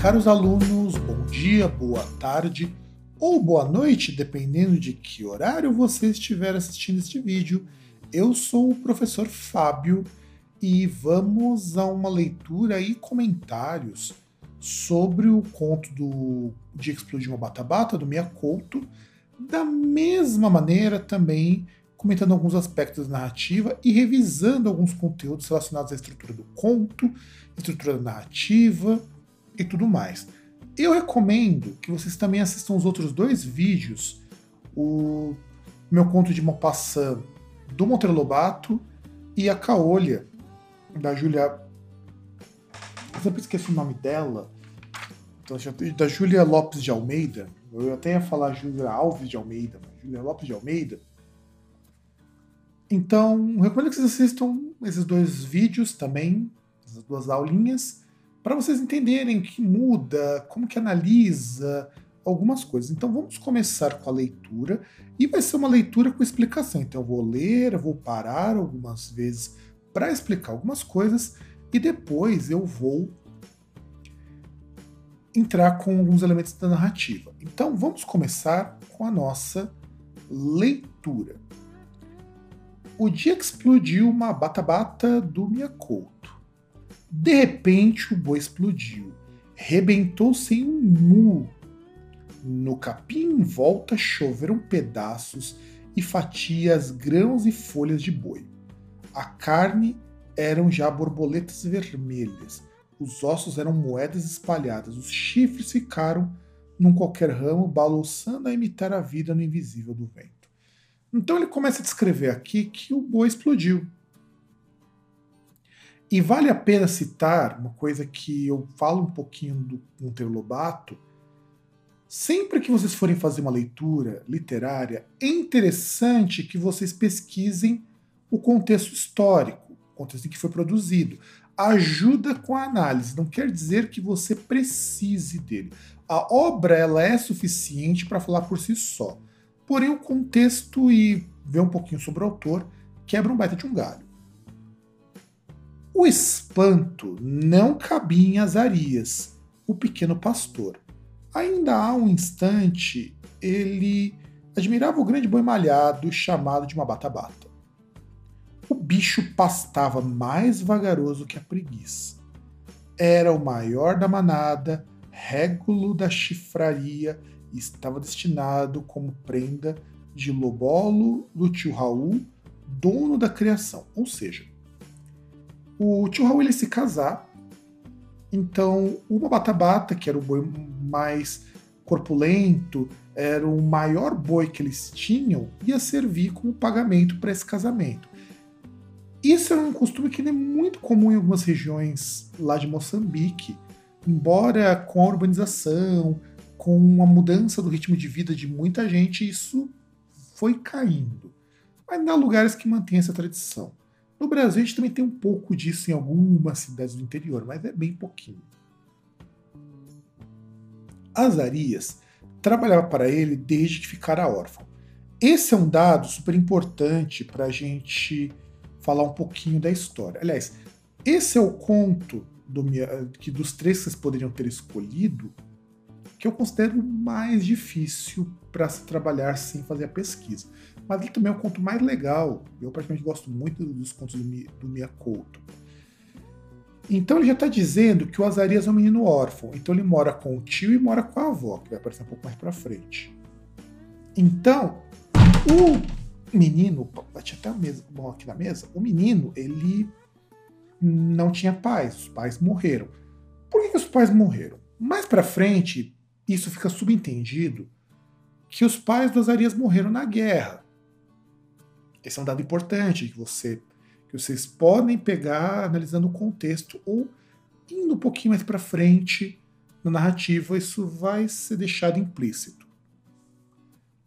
caros alunos? Bom dia, boa tarde ou boa noite, dependendo de que horário você estiver assistindo este vídeo. Eu sou o professor Fábio e vamos a uma leitura e comentários sobre o conto do Dia que Explodiu uma Bata-Bata, do Mia Couto, da mesma maneira também comentando alguns aspectos da narrativa e revisando alguns conteúdos relacionados à estrutura do conto, estrutura da narrativa e tudo mais. Eu recomendo que vocês também assistam os outros dois vídeos, o meu conto de Maupassant do Monteiro Lobato e a Caolha, da Júlia. Eu sempre esqueço o nome dela. Da Júlia Lopes de Almeida. Eu até ia falar Júlia Alves de Almeida, mas Júlia Lopes de Almeida. Então, recomendo que vocês assistam esses dois vídeos também, essas duas aulinhas, para vocês entenderem que muda, como que analisa algumas coisas. Então vamos começar com a leitura e vai ser uma leitura com explicação. Então eu vou ler, eu vou parar algumas vezes para explicar algumas coisas e depois eu vou entrar com alguns elementos da narrativa. Então vamos começar com a nossa leitura. O dia que explodiu uma bata-bata do Miyakoto. De repente o boi explodiu. Rebentou sem um mu. No capim em volta choveram pedaços e fatias, grãos e folhas de boi. A carne eram já borboletas vermelhas. Os ossos eram moedas espalhadas. Os chifres ficaram num qualquer ramo, balouçando a imitar a vida no invisível do vento. Então ele começa a descrever aqui que o boi explodiu. E vale a pena citar uma coisa que eu falo um pouquinho do Monteiro Lobato. Sempre que vocês forem fazer uma leitura literária, é interessante que vocês pesquisem o contexto histórico, o contexto em que foi produzido. Ajuda com a análise, não quer dizer que você precise dele. A obra ela é suficiente para falar por si só. Porém, o contexto e ver um pouquinho sobre o autor quebra um baita de um galho. O espanto não cabia em Azarias, o pequeno pastor. Ainda há um instante, ele admirava o grande boi malhado chamado de uma bata-bata. O bicho pastava mais vagaroso que a preguiça. Era o maior da manada, régulo da chifraria e estava destinado como prenda de Lobolo do tio Raul, dono da criação. Ou seja, o tio Raul ele se casar, então uma bata-bata, que era o boi mais corpulento, era o maior boi que eles tinham, ia servir como pagamento para esse casamento. Isso é um costume que é muito comum em algumas regiões lá de Moçambique, embora com a urbanização, com a mudança do ritmo de vida de muita gente, isso foi caindo. Mas há lugares que mantêm essa tradição. No Brasil, a gente também tem um pouco disso em algumas cidades do interior, mas é bem pouquinho. Azarias trabalhava para ele desde que ficara órfão. Esse é um dado super importante para a gente falar um pouquinho da história. Aliás, esse é o conto do, que dos três que vocês poderiam ter escolhido, que eu considero mais difícil para se trabalhar sem fazer a pesquisa. Mas ele também é o conto mais legal. Eu praticamente gosto muito dos contos do, do Miyakoto. Então ele já está dizendo que o Azarias é um menino órfão. Então ele mora com o tio e mora com a avó, que vai aparecer um pouco mais para frente. Então, o menino, bati até a mesa, bom aqui na mesa, o menino, ele não tinha pais, os pais morreram. Por que, que os pais morreram? Mais para frente, isso fica subentendido que os pais do Azarias morreram na guerra. Esse é um dado importante que você que vocês podem pegar analisando o contexto ou indo um pouquinho mais para frente na narrativa, isso vai ser deixado implícito.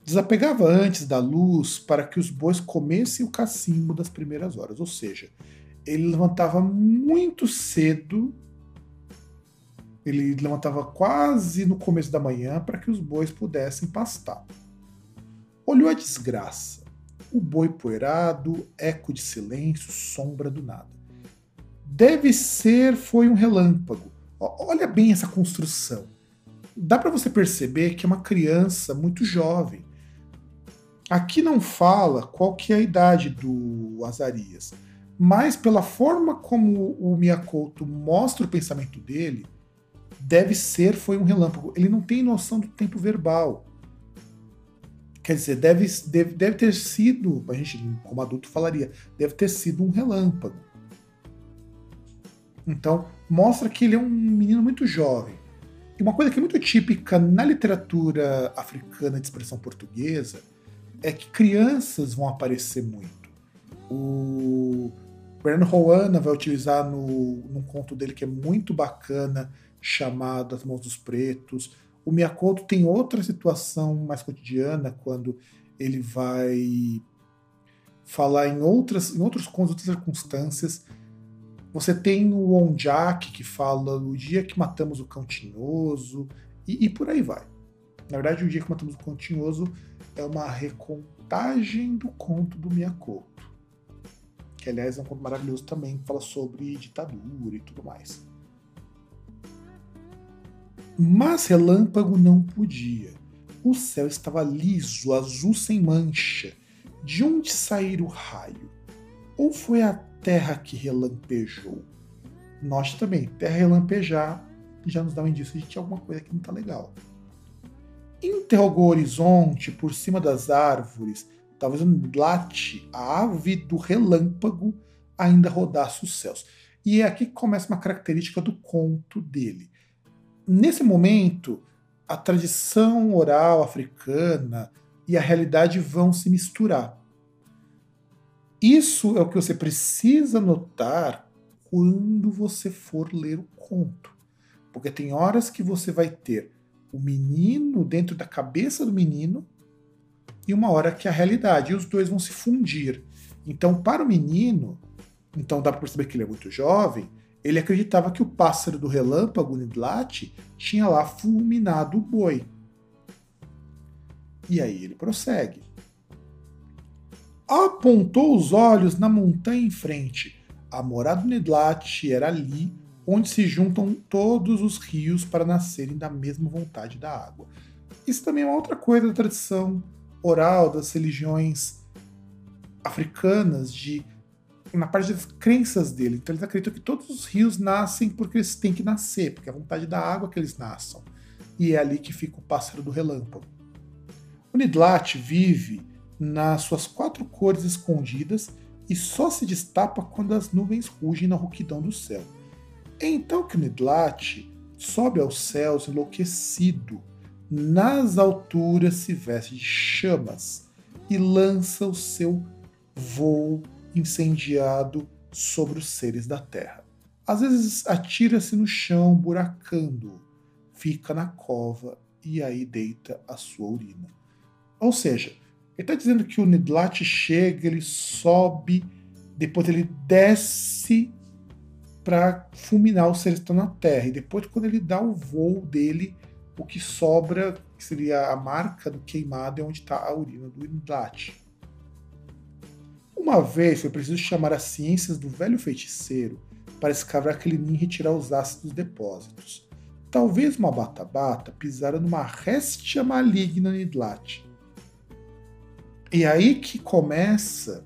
Desapegava antes da luz para que os bois comessem o cacimbo das primeiras horas, ou seja, ele levantava muito cedo ele levantava quase no começo da manhã para que os bois pudessem pastar. Olhou a desgraça. O boi poeirado, eco de silêncio, sombra do nada. Deve ser foi um relâmpago, Olha bem essa construção. Dá para você perceber que é uma criança muito jovem. Aqui não fala qual que é a idade do Azarias, mas pela forma como o Miyakoto mostra o pensamento dele, deve ser foi um relâmpago. Ele não tem noção do tempo verbal. Quer dizer, deve, deve, deve ter sido, a gente como adulto falaria, deve ter sido um relâmpago. Então, mostra que ele é um menino muito jovem. E uma coisa que é muito típica na literatura africana de expressão portuguesa é que crianças vão aparecer muito. O Bernardo Roana vai utilizar no, num conto dele que é muito bacana, chamado As Mãos dos Pretos. O Miyakoto tem outra situação mais cotidiana, quando ele vai falar em outras, em outros contos, outras circunstâncias. Você tem o Onjak, que fala o dia que matamos o cão tinhoso, e, e por aí vai. Na verdade, o dia que matamos o cão tinhoso é uma recontagem do conto do Miyakoto. Que, aliás, é um conto maravilhoso também, que fala sobre ditadura e tudo mais. Mas Relâmpago não podia. O céu estava liso, azul sem mancha. De onde sair o raio? Ou foi a terra que relampejou? Note também, terra relampejar já nos dá um indício de que alguma coisa que não está legal. Interrogou o horizonte por cima das árvores, talvez um late, a ave do relâmpago ainda rodasse os céus. E é aqui que começa uma característica do conto dele nesse momento, a tradição oral africana e a realidade vão se misturar. Isso é o que você precisa notar quando você for ler o conto. Porque tem horas que você vai ter o menino dentro da cabeça do menino e uma hora que a realidade, e os dois vão se fundir. Então, para o menino, então dá para perceber que ele é muito jovem, ele acreditava que o pássaro do relâmpago Nidlat tinha lá fulminado o boi. E aí ele prossegue. Apontou os olhos na montanha em frente. A morada do Nidlat era ali onde se juntam todos os rios para nascerem da mesma vontade da água. Isso também é uma outra coisa da tradição oral das religiões africanas de na parte das crenças dele. Então eles acreditam que todos os rios nascem porque eles têm que nascer, porque é a vontade da água que eles nasçam. E é ali que fica o pássaro do relâmpago. O Nidlat vive nas suas quatro cores escondidas e só se destapa quando as nuvens rugem na rouquidão do céu. É então que o Nidlat sobe aos céus enlouquecido, nas alturas se veste de chamas e lança o seu voo incendiado sobre os seres da terra. Às vezes atira-se no chão, buracando, fica na cova e aí deita a sua urina. Ou seja, ele está dizendo que o Nidlat chega, ele sobe, depois ele desce para fulminar os seres que estão na Terra. E depois, quando ele dá o voo dele, o que sobra, que seria a marca do queimado, é onde está a urina do Nidlat. Uma vez foi preciso chamar as ciências do velho feiticeiro para escavar aquele ninho e retirar os ácidos dos depósitos. Talvez uma bata-bata pisara numa réstia maligna Nidlat. E aí que começa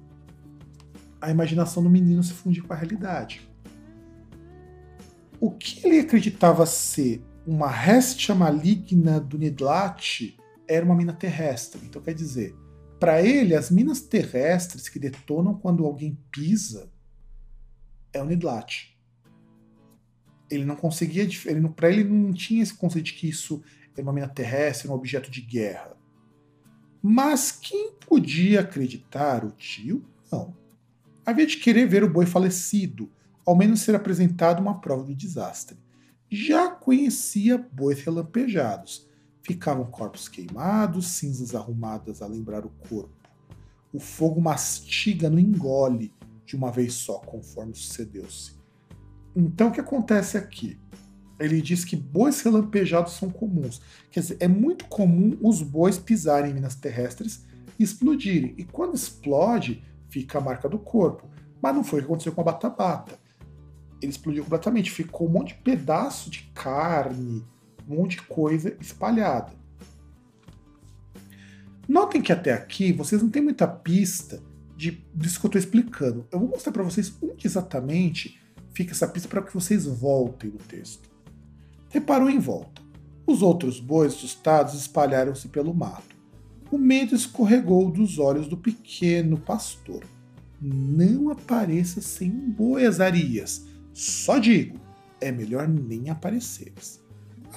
a imaginação do menino se fundir com a realidade. O que ele acreditava ser uma réstia maligna do Nidlat era uma mina terrestre. Então quer dizer, para ele, as minas terrestres que detonam quando alguém pisa é o Nidlat. Ele não conseguia. Ele, para ele não tinha esse conceito de que isso é uma mina terrestre, um objeto de guerra. Mas quem podia acreditar? O tio? Não. Havia de querer ver o boi falecido, ao menos ser apresentado uma prova do desastre. Já conhecia bois relampejados, Ficavam corpos queimados, cinzas arrumadas a lembrar o corpo. O fogo mastiga, não engole de uma vez só, conforme sucedeu-se. Então o que acontece aqui? Ele diz que bois relampejados são comuns. Quer dizer, é muito comum os bois pisarem em minas terrestres e explodirem. E quando explode, fica a marca do corpo. Mas não foi o que aconteceu com a Bata-Bata. ele explodiu completamente. Ficou um monte de pedaço de carne, um monte de coisa espalhada. Notem que até aqui vocês não têm muita pista de, disso que eu estou explicando. Eu vou mostrar para vocês onde exatamente fica essa pista para que vocês voltem no texto. Reparou em volta. Os outros bois assustados espalharam-se pelo mato. O medo escorregou dos olhos do pequeno pastor. Não apareça sem um boi, Azarias. Só digo, é melhor nem apareceres.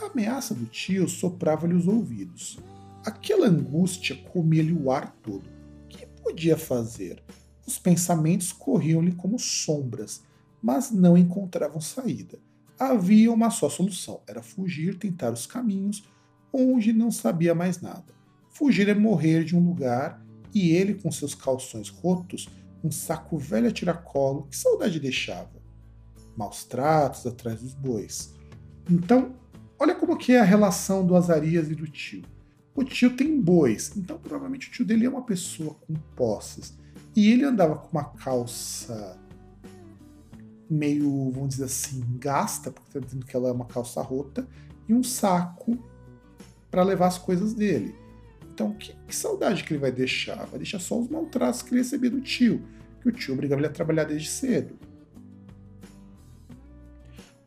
A ameaça do tio soprava-lhe os ouvidos. Aquela angústia comia-lhe o ar todo. O que podia fazer? Os pensamentos corriam-lhe como sombras, mas não encontravam saída. Havia uma só solução: era fugir, tentar os caminhos onde não sabia mais nada. Fugir é morrer de um lugar e ele, com seus calções rotos, um saco velho a tiracolo, que saudade deixava. Maus tratos atrás dos bois. Então, olha como que é a relação do Azarias e do tio. O tio tem bois, então provavelmente o tio dele é uma pessoa com posses. E ele andava com uma calça meio, vamos dizer assim, gasta, porque está dizendo que ela é uma calça rota, e um saco para levar as coisas dele. Então, que, que, saudade que ele vai deixar? Vai deixar só os maltratos que ele recebia do tio, que o tio obrigava ele a trabalhar desde cedo.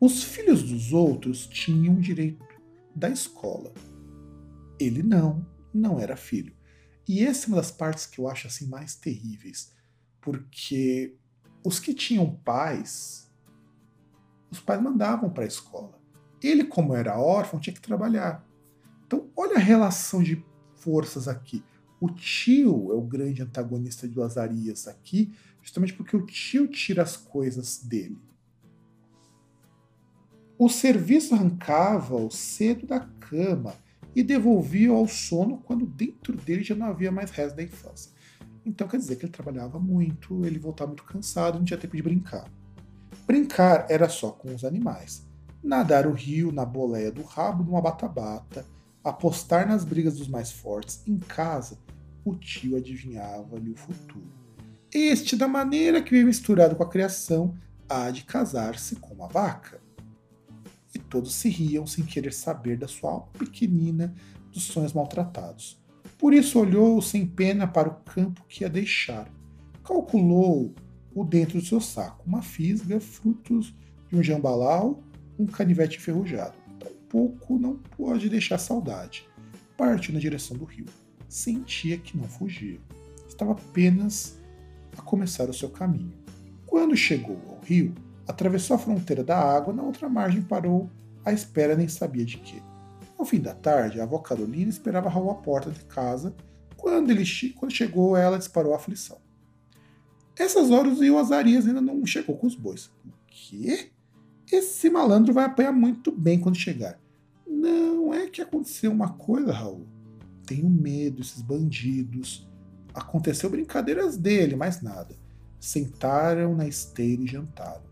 Os filhos dos outros tinham direito da escola. Ele não, não era filho. E essa é uma das partes que eu acho assim mais terríveis, porque os que tinham pais, os pais mandavam para a escola. Ele, como era órfão, tinha que trabalhar. Então, olha a relação de forças aqui. O tio é o grande antagonista de Lazarias aqui, justamente porque o tio tira as coisas dele. O serviço arrancava-o cedo da cama e devolvia-o ao sono quando dentro dele já não havia mais resto da infância. Então quer dizer que ele trabalhava muito, ele voltava muito cansado, não tinha tempo de brincar. Brincar era só com os animais. Nadar o rio na boleia do rabo de uma bata-bata, apostar nas brigas dos mais fortes em casa, o tio adivinhava-lhe o futuro. Este, da maneira que veio misturado com a criação, há de casar-se com uma vaca. Todos se riam sem querer saber da sua alma pequenina dos sonhos maltratados. Por isso olhou sem pena para o campo que ia deixar. Calculou o dentro do seu saco, uma fisga, frutos de um jambalau, um canivete enferrujado. Tampouco não pode deixar saudade. Partiu na direção do rio. Sentia que não fugia. Estava apenas a começar o seu caminho. Quando chegou ao rio, atravessou a fronteira da água, na outra margem parou à espera nem sabia de quê. Ao fim da tarde, a avó Carolina esperava Raul à porta de casa. Quando, ele, quando chegou, ela disparou a aflição. Essas horas o Azarias ainda não chegou com os bois. O quê? Esse malandro vai apanhar muito bem quando chegar. Não é que aconteceu uma coisa, Raul. Tenho medo, esses bandidos. Aconteceu brincadeiras dele, mais nada. Sentaram na esteira e jantaram.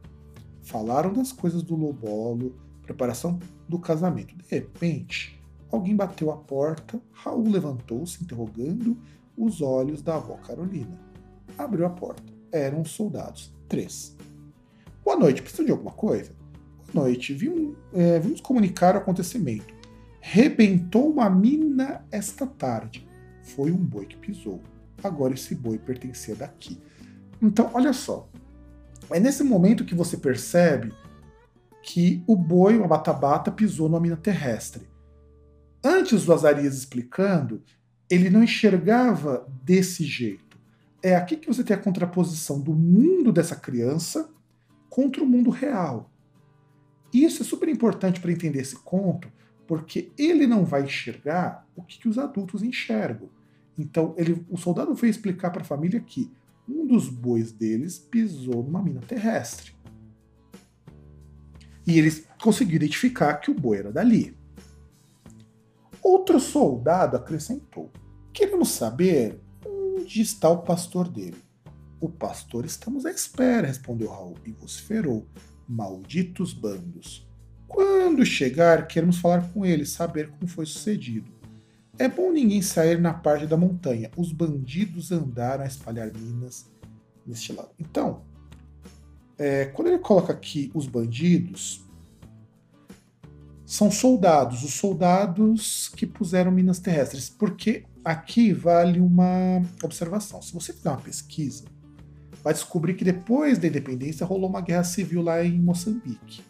Falaram das coisas do Lobolo, preparação do casamento. De repente, alguém bateu a porta, Raul levantou-se, interrogando os olhos da avó Carolina. Abriu a porta. Eram soldados. Três. Boa noite, precisa de alguma coisa? Boa noite, vimos, é, vimos comunicar o acontecimento. Rebentou uma mina esta tarde. Foi um boi que pisou. Agora esse boi pertencia daqui. Então, olha só. É nesse momento que você percebe que o boi, uma bata-bata, pisou numa mina terrestre. Antes do Azarias explicando, ele não enxergava desse jeito. É aqui que você tem a contraposição do mundo dessa criança contra o mundo real. Isso é super importante para entender esse conto, porque ele não vai enxergar o que, que os adultos enxergam. Então, ele, o soldado foi explicar para a família que um dos bois deles pisou numa mina terrestre. E eles conseguiram identificar que o boi era dali. Outro soldado acrescentou: Queremos saber onde está o pastor dele. O pastor estamos à espera, respondeu Raul e vociferou: Malditos bandos. Quando chegar, queremos falar com ele, saber como foi sucedido. É bom ninguém sair na parte da montanha. Os bandidos andaram a espalhar minas neste lado. Então, É, quando ele coloca aqui os bandidos, são soldados, os soldados que puseram minas terrestres, porque aqui vale uma observação. Se você fizer uma pesquisa, vai descobrir que depois da independência rolou uma guerra civil lá em Moçambique.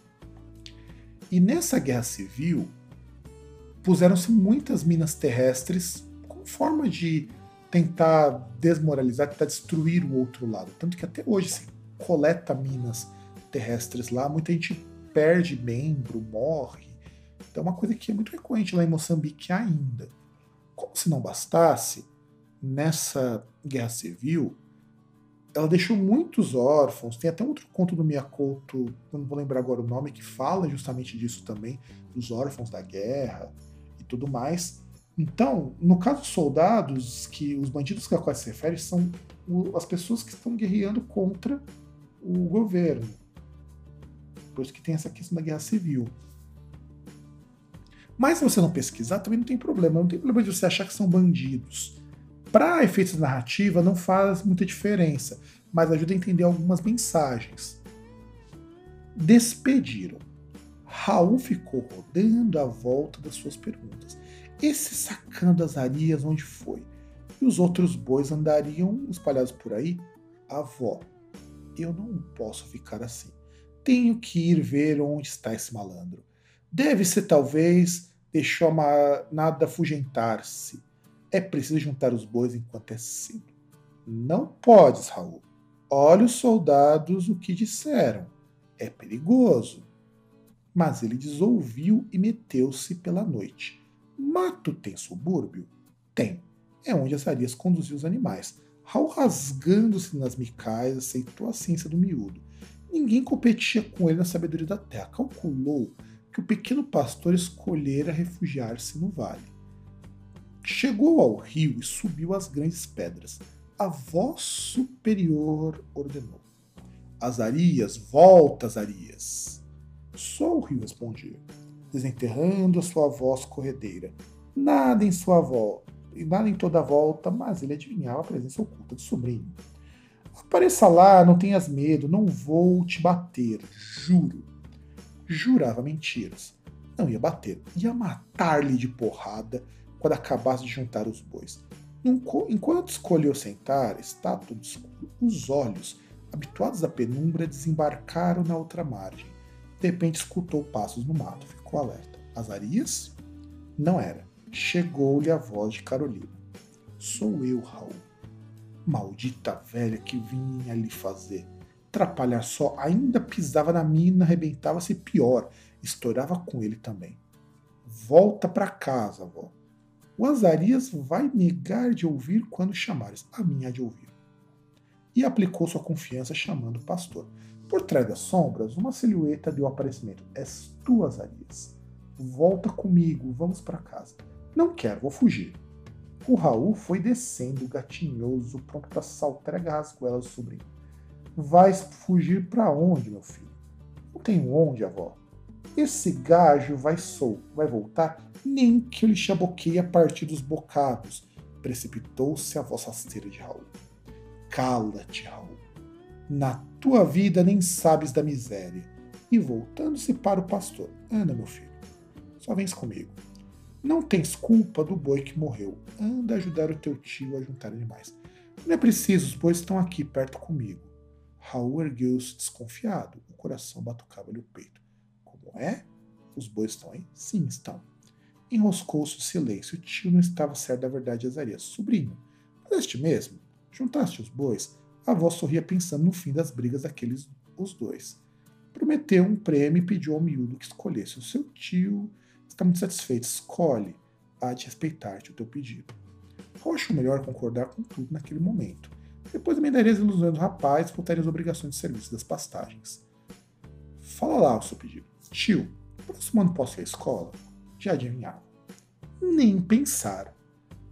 E nessa guerra civil puseram-se muitas minas terrestres como forma de tentar desmoralizar, tentar destruir o outro lado. Tanto que até hoje se coleta minas terrestres lá, muita gente perde membro, morre. Então é uma coisa que é muito recorrente lá em Moçambique ainda. Como se não bastasse, nessa guerra civil, ela deixou muitos órfãos. Tem até um outro conto do Miyakoto, não vou lembrar agora o nome, que fala justamente disso também, dos órfãos da guerra e tudo mais. Então, no caso dos soldados, que os bandidos que a qual se refere são as pessoas que estão guerreando contra o governo. Por isso que tem essa questão da guerra civil. Mas se você não pesquisar, também não tem problema. Não tem problema de você achar que são bandidos. Para efeitos de narrativa, não faz muita diferença, mas ajuda a entender algumas mensagens. Despediram. Raul ficou rodando à volta das suas perguntas. Esse sacando as arias onde foi? E os outros bois andariam espalhados por aí? Avó, eu não posso ficar assim. Tenho que ir ver onde está esse malandro. Deve ser talvez deixou nada afugentar-se. É preciso juntar os bois enquanto é cedo. Não podes, Raul. Olha os soldados o que disseram. É perigoso. Mas ele desouviu e meteu-se pela noite. Mato tem subúrbio? Tem. É onde as arias conduziam os animais. Raul, rasgando-se nas micais, aceitou a ciência do miúdo. Ninguém competia com ele na sabedoria da terra. Calculou que o pequeno pastor escolhera refugiar-se no vale. Chegou ao rio e subiu as grandes pedras. A voz superior ordenou: Azarias, volta, Azarias. Só o rio respondia, desenterrando a sua voz corredeira. Nada em sua voz, nada em toda a volta, mas ele adivinhava a presença oculta do sobrinho. Apareça lá, não tenhas medo, não vou te bater, juro jurava mentiras. Não ia bater, ia matar-lhe de porrada quando acabasse de juntar os bois. Enquanto escolheu sentar, está tudo escuro. Os olhos, habituados à penumbra, desembarcaram na outra margem. De repente escutou passos no mato, ficou alerta. Azarias? Não era. Chegou-lhe a voz de Carolina. Sou eu, Raul. Maldita velha que vinha lhe fazer atrapalhar só, ainda pisava na mina, arrebentava-se pior, estourava com ele também. Volta para casa, avó. O Azarias vai negar de ouvir quando chamares. A minha de ouvir. E aplicou sua confiança chamando o pastor. Por trás das sombras, uma silhueta deu aparecimento. És tu, Azarias. Volta comigo, vamos para casa. Não quero, vou fugir. O Raul foi descendo, gatinhoso, pronto para saltar as goelas do sobrinho. Vai fugir para onde, meu filho? Não tenho onde, avó. Esse gajo vai sol, vai voltar, nem que eu lhe chaboqueie a partir dos bocados. Precipitou-se a voz rasteira de Raul. Cala-te, Raul. Na tua vida nem sabes da miséria. E voltando-se para o pastor. Anda, meu filho. Só vens comigo. Não tens culpa do boi que morreu. Anda ajudar o teu tio a juntar animais. Não é preciso, os bois estão aqui perto comigo. Raul ergueu-se desconfiado. O coração batucava-lhe o peito. Como é? Os bois estão aí? Sim, estão. Enroscou-se o silêncio. O tio não estava certo da verdade de Azarias. Sobrinho, fizeste mesmo? Juntaste os bois? A avó sorria pensando no fim das brigas daqueles os dois. Prometeu um prêmio e pediu ao miúdo que escolhesse. O seu tio está muito satisfeito. Escolhe. Há de respeitar-te o teu pedido. Raul achou melhor concordar com tudo naquele momento. Depois emendaria as ilusões do rapaz e voltaria as obrigações de serviço das pastagens. Fala lá o seu pedido. Tio, próximo ano posso ir à escola? Já adivinhava. Nem pensar.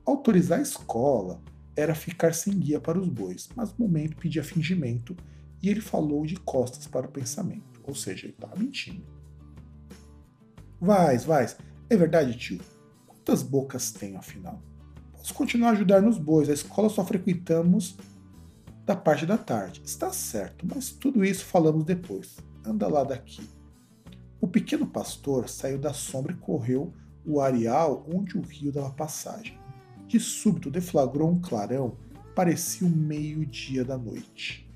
Autorizar a escola era ficar sem guia para os bois, mas no momento pedia fingimento e ele falou de costas para o pensamento, ou seja, ele estava mentindo. Vais, vais. É verdade, tio. Quantas bocas tenho, afinal? Posso continuar a ajudar nos bois. A escola só frequentamos da parte da tarde. Está certo, mas tudo isso falamos depois. Anda lá daqui. O pequeno pastor saiu da sombra e correu o areal onde o rio dava passagem. De súbito deflagrou um clarão, parecia o meio-dia da noite.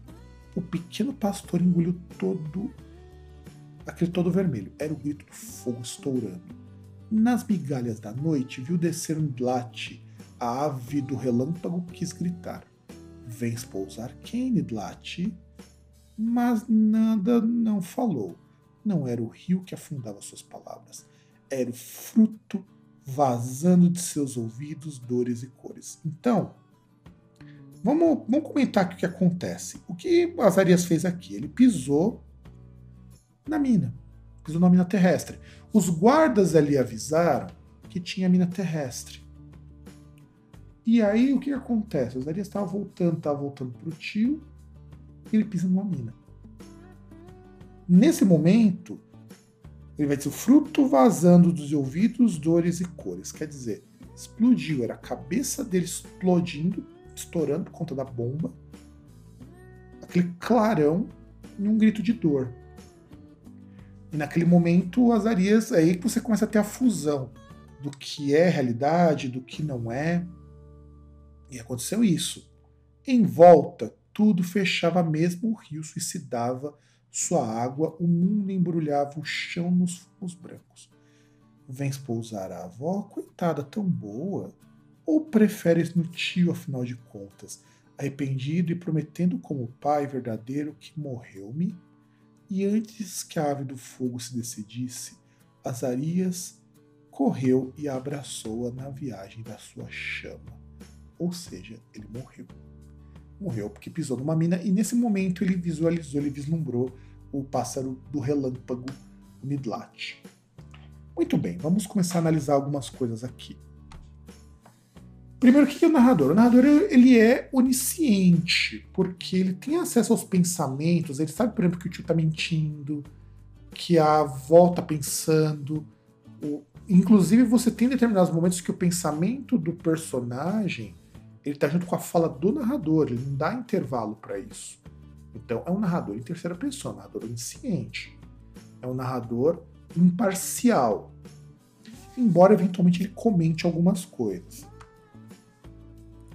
O pequeno pastor engoliu todo aquele todo vermelho. Era o grito do fogo estourando. Nas migalhas da noite, viu descer um Dlate, a ave do relâmpago quis gritar. Vens pousar quem, Dlate? Mas nada não falou. Não era o rio que afundava suas palavras. Era o fruto vazando de seus ouvidos, dores e cores. Então, vamos, vamos comentar o que acontece. O que Azarias fez aqui? Ele pisou na mina. Pisou na mina terrestre. Os guardas ali avisaram que tinha mina terrestre. E aí o que acontece? O Zarias estava voltando, estava voltando para o tio, e ele pisa numa mina. Nesse momento, ele vai dizer o fruto vazando dos ouvidos, dores e cores. Quer dizer, explodiu, era a cabeça dele explodindo, estourando por conta da bomba, aquele clarão e um grito de dor. E naquele momento, o Azarias, é aí que você começa a ter a fusão do que é realidade, do que não é. E aconteceu isso. Em volta, tudo fechava mesmo, o rio suicidava sua água, o mundo embrulhava o chão nos fumos brancos. Vens pousar a avó, coitada, tão boa? Ou preferes no tio, afinal de contas, arrependido e prometendo como pai verdadeiro que morreu-me e antes que a ave do fogo se decidisse, Azarias correu e abraçou-a na viagem da sua chama. Ou seja, ele morreu. Morreu porque pisou numa mina e nesse momento ele visualizou, ele vislumbrou o pássaro do relâmpago Midlat. Muito bem, vamos começar a analisar algumas coisas aqui. Primeiro, o que é o narrador? O narrador ele é onisciente, porque ele tem acesso aos pensamentos, ele sabe, por exemplo, que o tio está mentindo, que a avó está pensando. Inclusive, você tem determinados momentos que o pensamento do personagem ele está junto com a fala do narrador, ele não dá intervalo para isso. Então, é um narrador em terceira pessoa, um narrador onisciente. É um narrador imparcial. Embora eventualmente ele comente algumas coisas.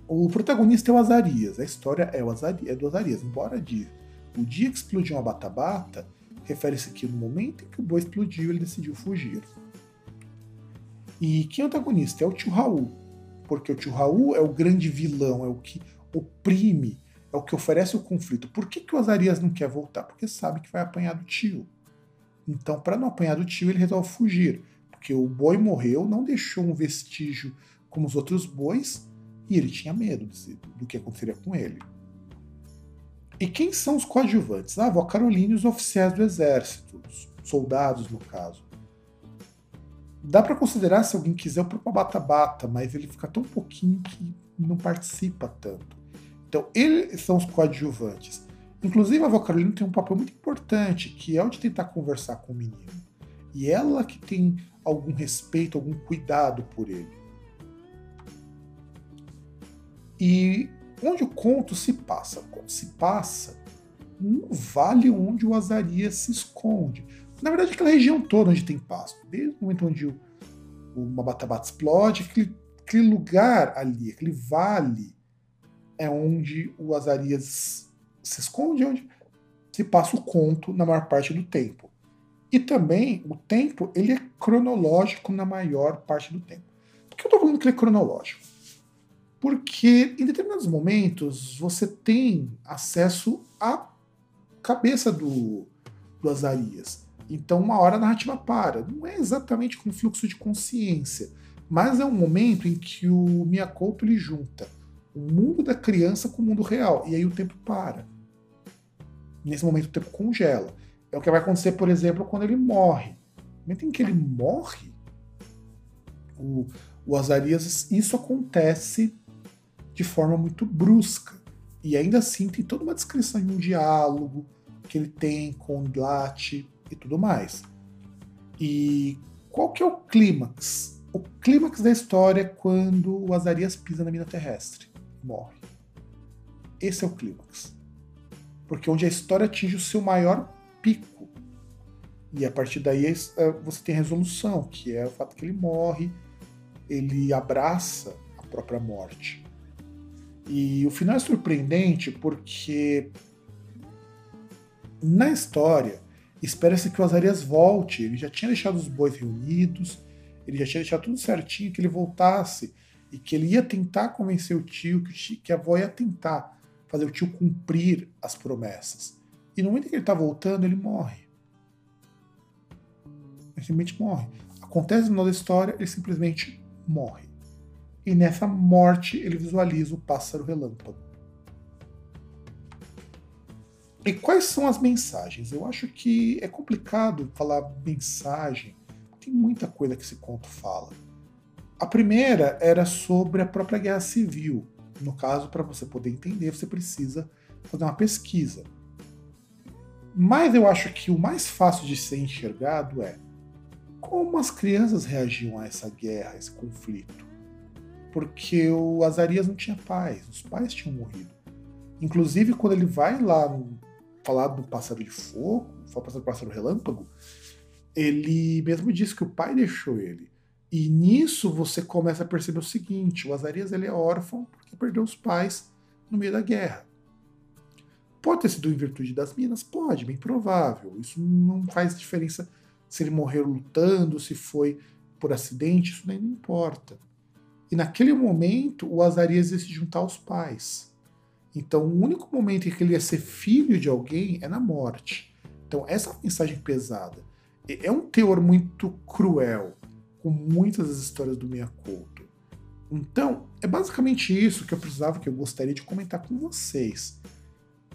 O protagonista é o Azarias, a história é, o é do Azarias, embora diga o dia que explodiu uma bata-bata, refere-se que no momento em que o boi explodiu, ele decidiu fugir. E quem é o antagonista? É o tio Raul, porque o tio Raul é o grande vilão, é o que oprime, é o que oferece o conflito. Por que, que o Azarias não quer voltar? Porque sabe que vai apanhar do tio. Então, para não apanhar do tio, ele resolve fugir, porque o boi morreu, não deixou um vestígio como os outros bois, e ele tinha medo do que aconteceria com ele. E quem são os coadjuvantes? Ah, a avó Carolina e os oficiais do exército, os soldados no caso. Dá para considerar, se alguém quiser, o próprio Bata-Bata, mas ele fica tão pouquinho que não participa tanto. Então, eles são os coadjuvantes. Inclusive, a avó Carolina tem um papel muito importante, que é o de tentar conversar com o menino. E ela que tem algum respeito, algum cuidado por ele. E onde o conto se passa? O conto se passa no vale onde o Azarias se esconde. Na verdade, aquela região toda onde tem pasto. Desde o momento onde o, o Mabatabata explode, aquele, aquele lugar ali, aquele vale, é onde o Azarias se esconde, onde se passa o conto na maior parte do tempo. E também o tempo ele é cronológico na maior parte do tempo. Por que eu estou falando que ele é cronológico? Porque em determinados momentos você tem acesso à cabeça do, do Azarias. Então, uma hora a narrativa para. Não é exatamente com fluxo de consciência, mas é um momento em que o Miyakoto lhe junta o mundo da criança com o mundo real. E aí o tempo para. Nesse momento o tempo congela. É o que vai acontecer, por exemplo, quando ele morre. No momento em que ele morre, o, o Azarias, isso acontece de forma muito brusca. E ainda assim tem toda uma descrição de um diálogo que ele tem com Dlat e tudo mais. E qual que é o clímax? O clímax da história é quando o Azarias pisa na mina terrestre. Morre. esse é o clímax. Porque onde a história atinge o seu maior pico. E a partir daí é, você tem a resolução, que é o fato que ele morre, ele abraça a própria morte. E o final é surpreendente porque na história espera-se que o Azarias volte. Ele já tinha deixado os bois reunidos, ele já tinha deixado tudo certinho, que ele voltasse e que ele ia tentar convencer o tio, que, o tio, que a avó ia tentar fazer o tio cumprir as promessas. E no momento que ele está voltando, ele morre. Ele simplesmente morre. Acontece no final da história, ele simplesmente morre. E nessa morte ele visualiza o pássaro relâmpago. E quais são as mensagens? Eu acho que é complicado falar mensagem. Tem muita coisa que esse conto fala. A primeira era sobre a própria guerra civil. No caso, para você poder entender, você precisa fazer uma pesquisa. Mas eu acho que o mais fácil de ser enxergado é como as crianças reagiam a essa guerra, a esse conflito. Porque o Azarias não tinha pais, os pais tinham morrido. Inclusive, quando ele vai lá falar do pássaro de fogo, falar do pássaro relâmpago, ele mesmo disse que o pai deixou ele. E nisso você começa a perceber o seguinte: o Azarias ele é órfão porque perdeu os pais no meio da guerra. Pode ter sido em virtude das minas? Pode, bem provável. Isso não faz diferença se ele morreu lutando, se foi por acidente, isso nem importa. E naquele momento, o Azarias ia se juntar aos pais. Então, o único momento em que ele ia ser filho de alguém é na morte. Então, essa mensagem pesada é um teor muito cruel, com muitas das histórias do Miyakoto. Então, é basicamente isso que eu precisava, que eu gostaria de comentar com vocês.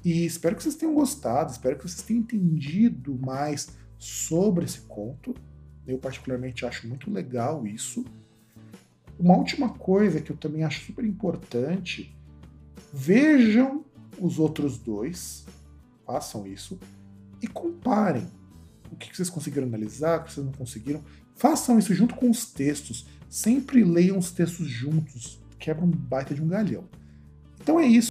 E espero que vocês tenham gostado, espero que vocês tenham entendido mais sobre esse conto. Eu, particularmente, acho muito legal isso. Uma última coisa que eu também acho super importante Vejam os outros dois, façam isso e comparem o que vocês conseguiram analisar, o que vocês não conseguiram. Façam isso junto com os textos. Sempre leiam os textos juntos. Quebra um baita de um galhão. Então é isso.